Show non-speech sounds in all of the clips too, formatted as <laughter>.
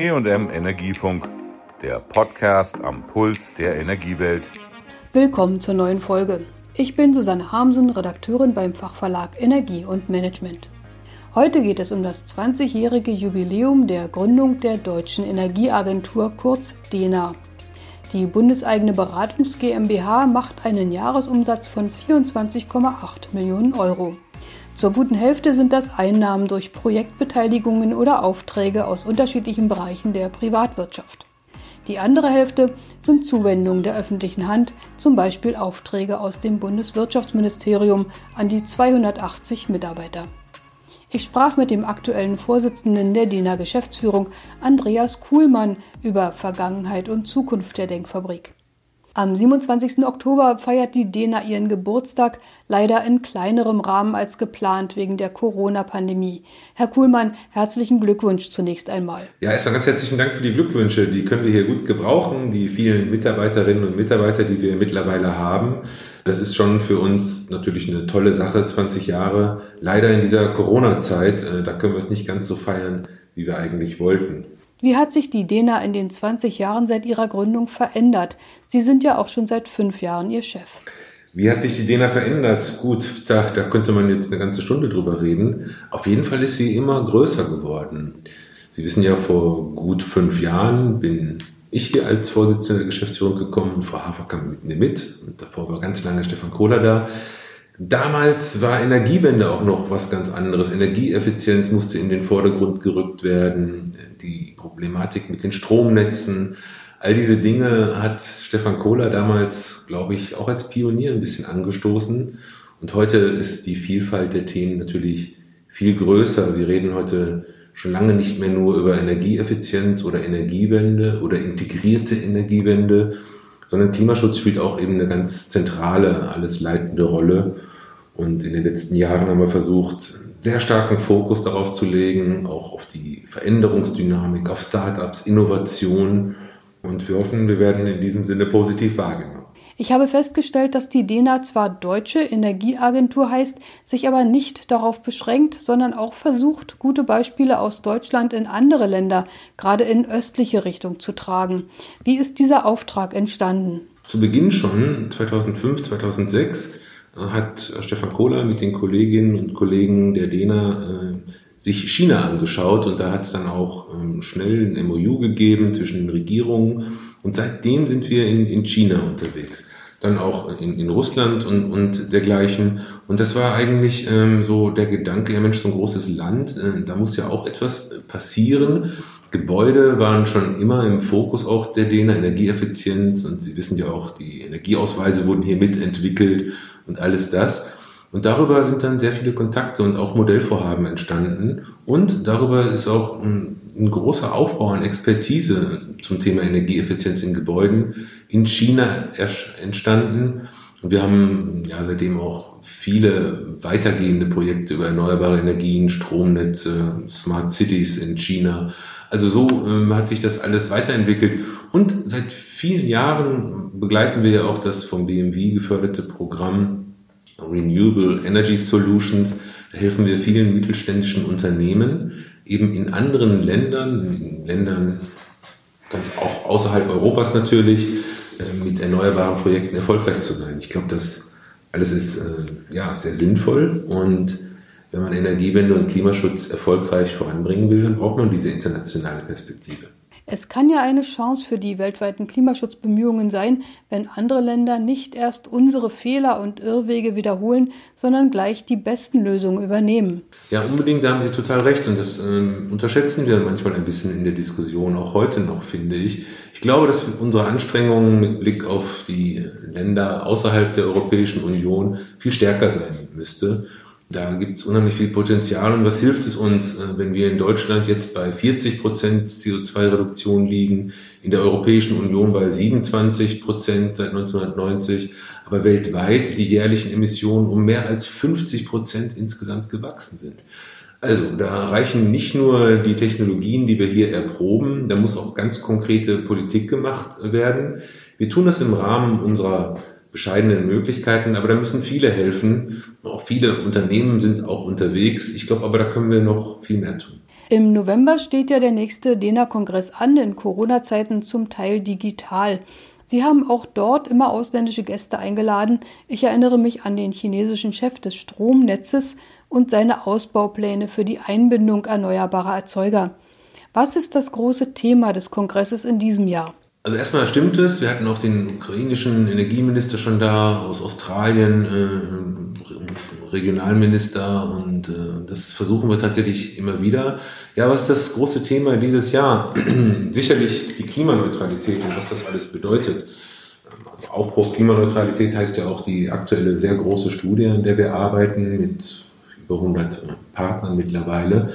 EM Energiefunk, der Podcast am Puls der Energiewelt. Willkommen zur neuen Folge. Ich bin Susanne Harmsen, Redakteurin beim Fachverlag Energie und Management. Heute geht es um das 20-jährige Jubiläum der Gründung der Deutschen Energieagentur kurz DENA. Die bundeseigene Beratungs GmbH macht einen Jahresumsatz von 24,8 Millionen Euro. Zur guten Hälfte sind das Einnahmen durch Projektbeteiligungen oder Aufträge aus unterschiedlichen Bereichen der Privatwirtschaft. Die andere Hälfte sind Zuwendungen der öffentlichen Hand, zum Beispiel Aufträge aus dem Bundeswirtschaftsministerium an die 280 Mitarbeiter. Ich sprach mit dem aktuellen Vorsitzenden der DINA Geschäftsführung, Andreas Kuhlmann, über Vergangenheit und Zukunft der Denkfabrik. Am 27. Oktober feiert die DENA ihren Geburtstag, leider in kleinerem Rahmen als geplant wegen der Corona-Pandemie. Herr Kuhlmann, herzlichen Glückwunsch zunächst einmal. Ja, erstmal ganz herzlichen Dank für die Glückwünsche. Die können wir hier gut gebrauchen, die vielen Mitarbeiterinnen und Mitarbeiter, die wir mittlerweile haben. Das ist schon für uns natürlich eine tolle Sache, 20 Jahre. Leider in dieser Corona-Zeit, äh, da können wir es nicht ganz so feiern, wie wir eigentlich wollten. Wie hat sich die DENA in den 20 Jahren seit ihrer Gründung verändert? Sie sind ja auch schon seit fünf Jahren Ihr Chef. Wie hat sich die DENA verändert? Gut, da, da könnte man jetzt eine ganze Stunde drüber reden. Auf jeden Fall ist sie immer größer geworden. Sie wissen ja, vor gut fünf Jahren bin ich hier als Vorsitzender der Geschäftsführung gekommen, Frau Hafer kam mit mir mit und davor war ganz lange Stefan Kohler da. Damals war Energiewende auch noch was ganz anderes. Energieeffizienz musste in den Vordergrund gerückt werden, die Problematik mit den Stromnetzen. All diese Dinge hat Stefan Kohler damals, glaube ich, auch als Pionier ein bisschen angestoßen. Und heute ist die Vielfalt der Themen natürlich viel größer. Wir reden heute schon lange nicht mehr nur über Energieeffizienz oder Energiewende oder integrierte Energiewende, sondern Klimaschutz spielt auch eben eine ganz zentrale, alles leitende Rolle. Und in den letzten Jahren haben wir versucht, sehr starken Fokus darauf zu legen, auch auf die Veränderungsdynamik, auf Startups, Innovation. Und wir hoffen, wir werden in diesem Sinne positiv wahrgenommen. Ich habe festgestellt, dass die DENA zwar Deutsche Energieagentur heißt, sich aber nicht darauf beschränkt, sondern auch versucht, gute Beispiele aus Deutschland in andere Länder, gerade in östliche Richtung zu tragen. Wie ist dieser Auftrag entstanden? Zu Beginn schon, 2005, 2006, hat Stefan Kohler mit den Kolleginnen und Kollegen der DENA äh, sich China angeschaut und da hat es dann auch ähm, schnell ein MOU gegeben zwischen den Regierungen und seitdem sind wir in, in China unterwegs. Dann auch in, in Russland und, und dergleichen. Und das war eigentlich ähm, so der Gedanke, ja Mensch, so ein großes Land, äh, da muss ja auch etwas passieren. Gebäude waren schon immer im Fokus auch der DENA, Energieeffizienz und Sie wissen ja auch, die Energieausweise wurden hier mitentwickelt und alles das. Und darüber sind dann sehr viele Kontakte und auch Modellvorhaben entstanden. Und darüber ist auch ein, ein, großer Aufbau an Expertise zum Thema Energieeffizienz in Gebäuden in China entstanden. Und wir haben ja seitdem auch viele weitergehende Projekte über erneuerbare Energien, Stromnetze, Smart Cities in China. Also so ähm, hat sich das alles weiterentwickelt. Und seit vielen Jahren begleiten wir ja auch das vom BMW geförderte Programm Renewable Energy Solutions. Da helfen wir vielen mittelständischen Unternehmen, eben in anderen Ländern, in Ländern ganz auch außerhalb Europas natürlich, äh, mit erneuerbaren Projekten erfolgreich zu sein. Ich glaube, das alles ist äh, ja, sehr sinnvoll und wenn man Energiewende und Klimaschutz erfolgreich voranbringen will, dann braucht man diese internationale Perspektive. Es kann ja eine Chance für die weltweiten Klimaschutzbemühungen sein, wenn andere Länder nicht erst unsere Fehler und Irrwege wiederholen, sondern gleich die besten Lösungen übernehmen. Ja, unbedingt, da haben Sie total recht. Und das äh, unterschätzen wir manchmal ein bisschen in der Diskussion, auch heute noch, finde ich. Ich glaube, dass unsere Anstrengungen mit Blick auf die Länder außerhalb der Europäischen Union viel stärker sein müsste. Da gibt es unheimlich viel Potenzial. Und was hilft es uns, äh, wenn wir in Deutschland jetzt bei 40 Prozent CO2-Reduktion liegen, in der Europäischen Union bei 27 Prozent seit 1990, aber weltweit die jährlichen Emissionen um mehr als 50 Prozent insgesamt gewachsen sind. Also da reichen nicht nur die Technologien, die wir hier erproben, da muss auch ganz konkrete Politik gemacht werden. Wir tun das im Rahmen unserer bescheidenen Möglichkeiten, aber da müssen viele helfen. Auch viele Unternehmen sind auch unterwegs. Ich glaube aber, da können wir noch viel mehr tun. Im November steht ja der nächste DENA-Kongress an, in Corona-Zeiten zum Teil digital. Sie haben auch dort immer ausländische Gäste eingeladen. Ich erinnere mich an den chinesischen Chef des Stromnetzes und seine Ausbaupläne für die Einbindung erneuerbarer Erzeuger. Was ist das große Thema des Kongresses in diesem Jahr? Also erstmal stimmt es, wir hatten auch den ukrainischen Energieminister schon da, aus Australien, äh, Regionalminister und äh, das versuchen wir tatsächlich immer wieder. Ja, was ist das große Thema dieses Jahr? <clears throat> Sicherlich die Klimaneutralität und was das alles bedeutet. Also Aufbau Klimaneutralität heißt ja auch die aktuelle sehr große Studie, an der wir arbeiten mit über 100 Partnern mittlerweile.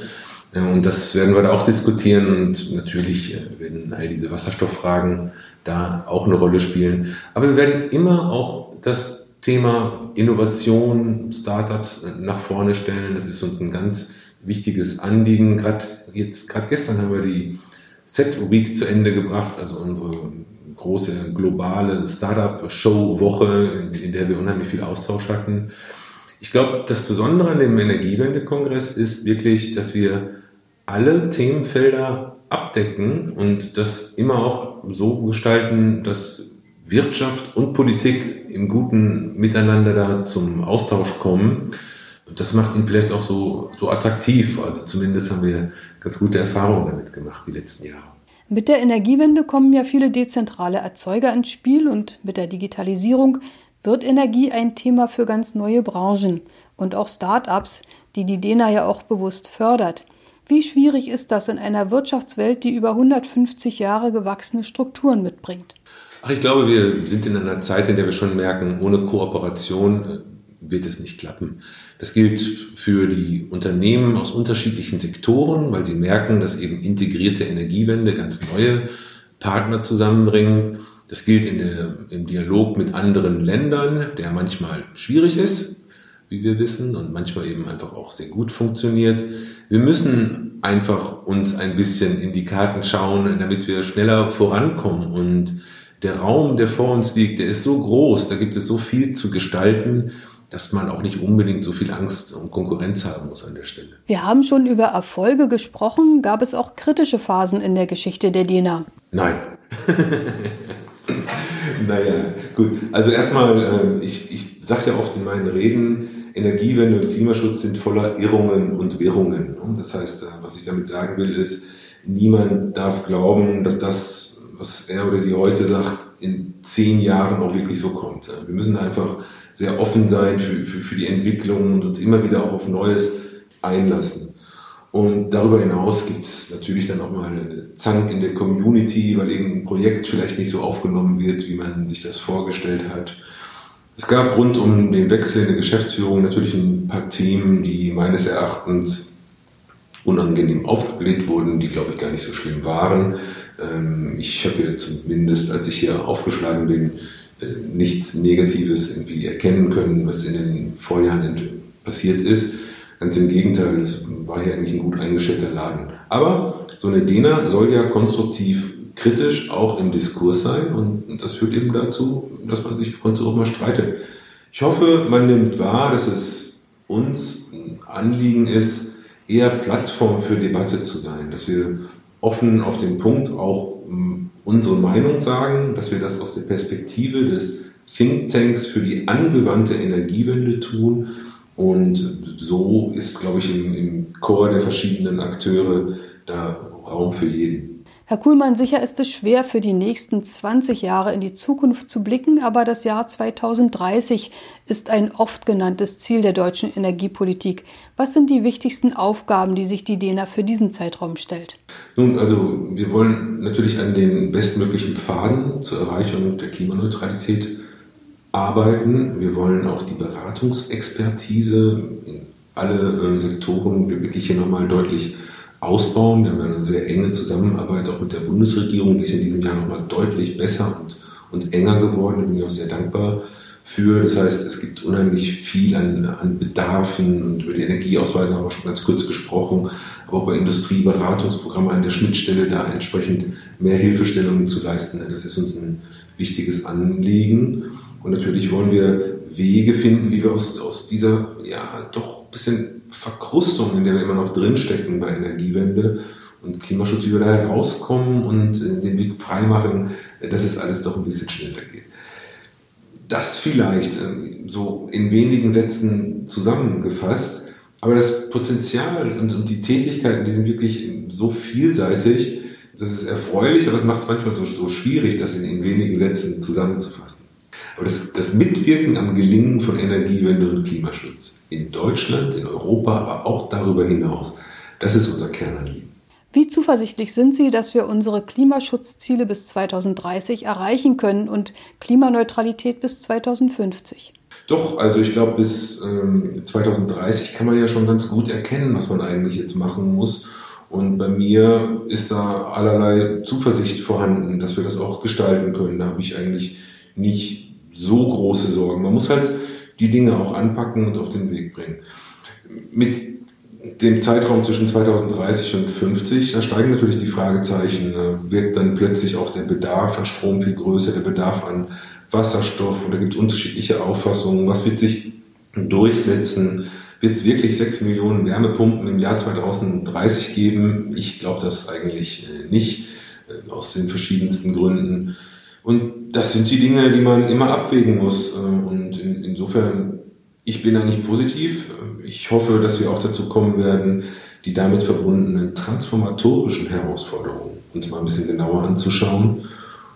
Und das werden wir da auch diskutieren und natürlich äh, werden all diese Wasserstofffragen da auch eine Rolle spielen. Aber wir werden immer auch das Thema Innovation, Startups nach vorne stellen. Das ist uns ein ganz wichtiges Anliegen. Gerade jetzt, gerade gestern haben wir die Set Week zu Ende gebracht, also unsere große globale Startup-Show-Woche, in der wir unheimlich viel Austausch hatten. Ich glaube, das Besondere an dem Energiewende-Kongress ist wirklich, dass wir alle Themenfelder abdecken und das immer auch so gestalten, dass Wirtschaft und Politik im guten Miteinander da zum Austausch kommen. Und das macht ihn vielleicht auch so, so attraktiv. Also zumindest haben wir ganz gute Erfahrungen damit gemacht die letzten Jahre. Mit der Energiewende kommen ja viele dezentrale Erzeuger ins Spiel und mit der Digitalisierung wird Energie ein Thema für ganz neue Branchen und auch Start-ups, die die DENA ja auch bewusst fördert. Wie schwierig ist das in einer Wirtschaftswelt, die über 150 Jahre gewachsene Strukturen mitbringt? Ach, ich glaube, wir sind in einer Zeit, in der wir schon merken, ohne Kooperation äh, wird es nicht klappen. Das gilt für die Unternehmen aus unterschiedlichen Sektoren, weil sie merken, dass eben integrierte Energiewende ganz neue Partner zusammenbringt. Das gilt der, im Dialog mit anderen Ländern, der manchmal schwierig ist, wie wir wissen, und manchmal eben einfach auch sehr gut funktioniert. Wir müssen einfach uns ein bisschen in die Karten schauen, damit wir schneller vorankommen. Und der Raum, der vor uns liegt, der ist so groß, da gibt es so viel zu gestalten, dass man auch nicht unbedingt so viel Angst und Konkurrenz haben muss an der Stelle. Wir haben schon über Erfolge gesprochen. Gab es auch kritische Phasen in der Geschichte der DENA? Nein. <laughs> naja, gut. Also erstmal, ähm, ich, ich sage ja oft in meinen Reden, Energiewende und Klimaschutz sind voller Irrungen und Wirrungen. Das heißt, äh, was ich damit sagen will, ist, niemand darf glauben, dass das, was er oder sie heute sagt, in zehn Jahren auch wirklich so kommt. Wir müssen einfach sehr offen sein für, für, für die Entwicklung und uns immer wieder auch auf Neues einlassen. Und darüber hinaus gibt es natürlich dann auch mal Zank in der Community, weil irgendein Projekt vielleicht nicht so aufgenommen wird, wie man sich das vorgestellt hat. Es gab rund um den Wechsel in der Geschäftsführung natürlich ein paar Themen, die meines Erachtens unangenehm aufgebläht wurden, die, glaube ich, gar nicht so schlimm waren. Ähm, ich habe ja zumindest, als ich hier aufgeschlagen bin, äh, nichts Negatives irgendwie erkennen können, was in den Vorjahren passiert ist. Ganz im Gegenteil, es war hier eigentlich ein gut eingeschätzter Laden. Aber so eine DENA soll ja konstruktiv kritisch auch im Diskurs sein und das führt eben dazu, dass man sich von auch mal streitet. Ich hoffe, man nimmt wahr, dass es uns ein Anliegen ist, eher Plattform für Debatte zu sein, dass wir offen auf den Punkt auch hm, unsere Meinung sagen, dass wir das aus der Perspektive des Thinktanks für die angewandte Energiewende tun. Und so ist, glaube ich, im, im Chor der verschiedenen Akteure da Raum für jeden. Herr Kuhlmann, sicher ist es schwer, für die nächsten 20 Jahre in die Zukunft zu blicken, aber das Jahr 2030 ist ein oft genanntes Ziel der deutschen Energiepolitik. Was sind die wichtigsten Aufgaben, die sich die DENA für diesen Zeitraum stellt? Nun, also wir wollen natürlich an den bestmöglichen Pfaden zur Erreichung der Klimaneutralität arbeiten. Wir wollen auch die Beratungsexpertise in alle äh, Sektoren wirklich hier nochmal deutlich ausbauen. Wir haben eine sehr enge Zusammenarbeit auch mit der Bundesregierung, die ist in diesem Jahr nochmal deutlich besser und, und enger geworden. Da bin ich auch sehr dankbar für. Das heißt, es gibt unheimlich viel an, an Bedarfen und über die Energieausweise haben wir schon ganz kurz gesprochen, aber auch bei Industrieberatungsprogrammen an der Schnittstelle da entsprechend mehr Hilfestellungen zu leisten. Das ist uns ein wichtiges Anliegen. Und natürlich wollen wir Wege finden, wie wir aus, aus dieser ja doch ein bisschen Verkrustung, in der wir immer noch drinstecken bei Energiewende und Klimaschutz, wie wir da herauskommen und äh, den Weg freimachen, dass es alles doch ein bisschen schneller geht. Das vielleicht äh, so in wenigen Sätzen zusammengefasst. Aber das Potenzial und, und die Tätigkeiten, die sind wirklich so vielseitig, das ist erfreulich, aber es macht es manchmal so, so schwierig, das in, in wenigen Sätzen zusammenzufassen. Aber das, das Mitwirken am Gelingen von Energiewende und Klimaschutz in Deutschland, in Europa, aber auch darüber hinaus, das ist unser Kernanliegen. Wie zuversichtlich sind Sie, dass wir unsere Klimaschutzziele bis 2030 erreichen können und Klimaneutralität bis 2050? Doch, also ich glaube, bis ähm, 2030 kann man ja schon ganz gut erkennen, was man eigentlich jetzt machen muss. Und bei mir ist da allerlei Zuversicht vorhanden, dass wir das auch gestalten können. Da habe ich eigentlich nicht so große Sorgen. Man muss halt die Dinge auch anpacken und auf den Weg bringen. Mit dem Zeitraum zwischen 2030 und 50, da steigen natürlich die Fragezeichen. Wird dann plötzlich auch der Bedarf an Strom viel größer, der Bedarf an Wasserstoff und da gibt es unterschiedliche Auffassungen. Was wird sich durchsetzen? Wird es wirklich 6 Millionen Wärmepumpen im Jahr 2030 geben? Ich glaube das eigentlich äh, nicht, äh, aus den verschiedensten Gründen. Und das sind die Dinge, die man immer abwägen muss. Äh, und in, insofern, ich bin eigentlich positiv. Ich hoffe, dass wir auch dazu kommen werden, die damit verbundenen transformatorischen Herausforderungen uns mal ein bisschen genauer anzuschauen.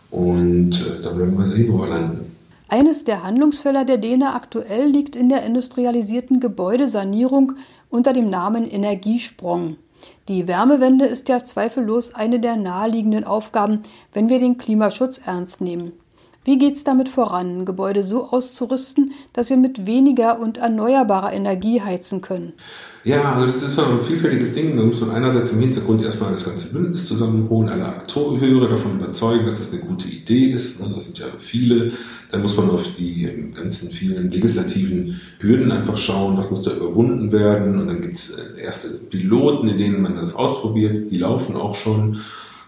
Und äh, dann werden wir sehen, wo wir landen. Eines der Handlungsfelder der DENA aktuell liegt in der industrialisierten Gebäudesanierung unter dem Namen Energiesprong. Die Wärmewende ist ja zweifellos eine der naheliegenden Aufgaben, wenn wir den Klimaschutz ernst nehmen. Wie geht es damit voran, Gebäude so auszurüsten, dass wir mit weniger und erneuerbarer Energie heizen können? Ja, also das ist so ein vielfältiges Ding. Da muss man einerseits im Hintergrund erstmal das ganze Bündnis zusammenholen, alle Akteure davon überzeugen, dass das eine gute Idee ist. Das sind ja viele. Dann muss man auf die ganzen vielen legislativen Hürden einfach schauen, was muss da überwunden werden. Und dann gibt es äh, erste Piloten, in denen man das ausprobiert. Die laufen auch schon.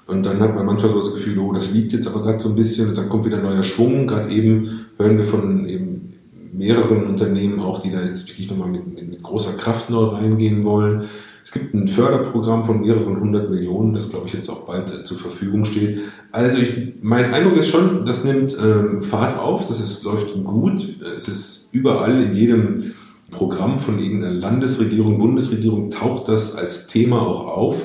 Und dann hat man manchmal so das Gefühl, oh, das liegt jetzt aber gerade so ein bisschen und dann kommt wieder neuer Schwung. Gerade eben hören wir von eben mehreren Unternehmen auch, die da jetzt wirklich nochmal mit, mit, mit großer Kraft neu reingehen wollen. Es gibt ein Förderprogramm von mehreren hundert Millionen, das glaube ich jetzt auch bald äh, zur Verfügung steht. Also ich, mein Eindruck ist schon, das nimmt ähm, Fahrt auf, das ist, läuft gut. Es ist überall in jedem Programm von irgendeiner Landesregierung, Bundesregierung taucht das als Thema auch auf.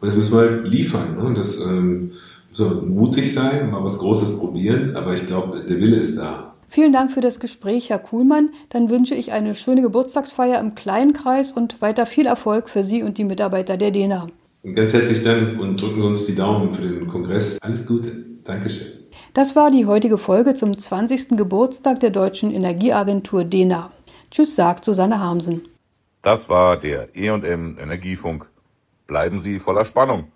Und das müssen wir halt liefern. Ne? Das ähm, soll mutig sein, mal was Großes probieren, aber ich glaube, der Wille ist da. Vielen Dank für das Gespräch, Herr Kuhlmann. Dann wünsche ich eine schöne Geburtstagsfeier im kleinen Kreis und weiter viel Erfolg für Sie und die Mitarbeiter der DENA. Ganz herzlichen Dank und drücken Sie uns die Daumen für den Kongress. Alles Gute. Dankeschön. Das war die heutige Folge zum 20. Geburtstag der Deutschen Energieagentur DENA. Tschüss, sagt Susanne Harmsen. Das war der E&M Energiefunk. Bleiben Sie voller Spannung.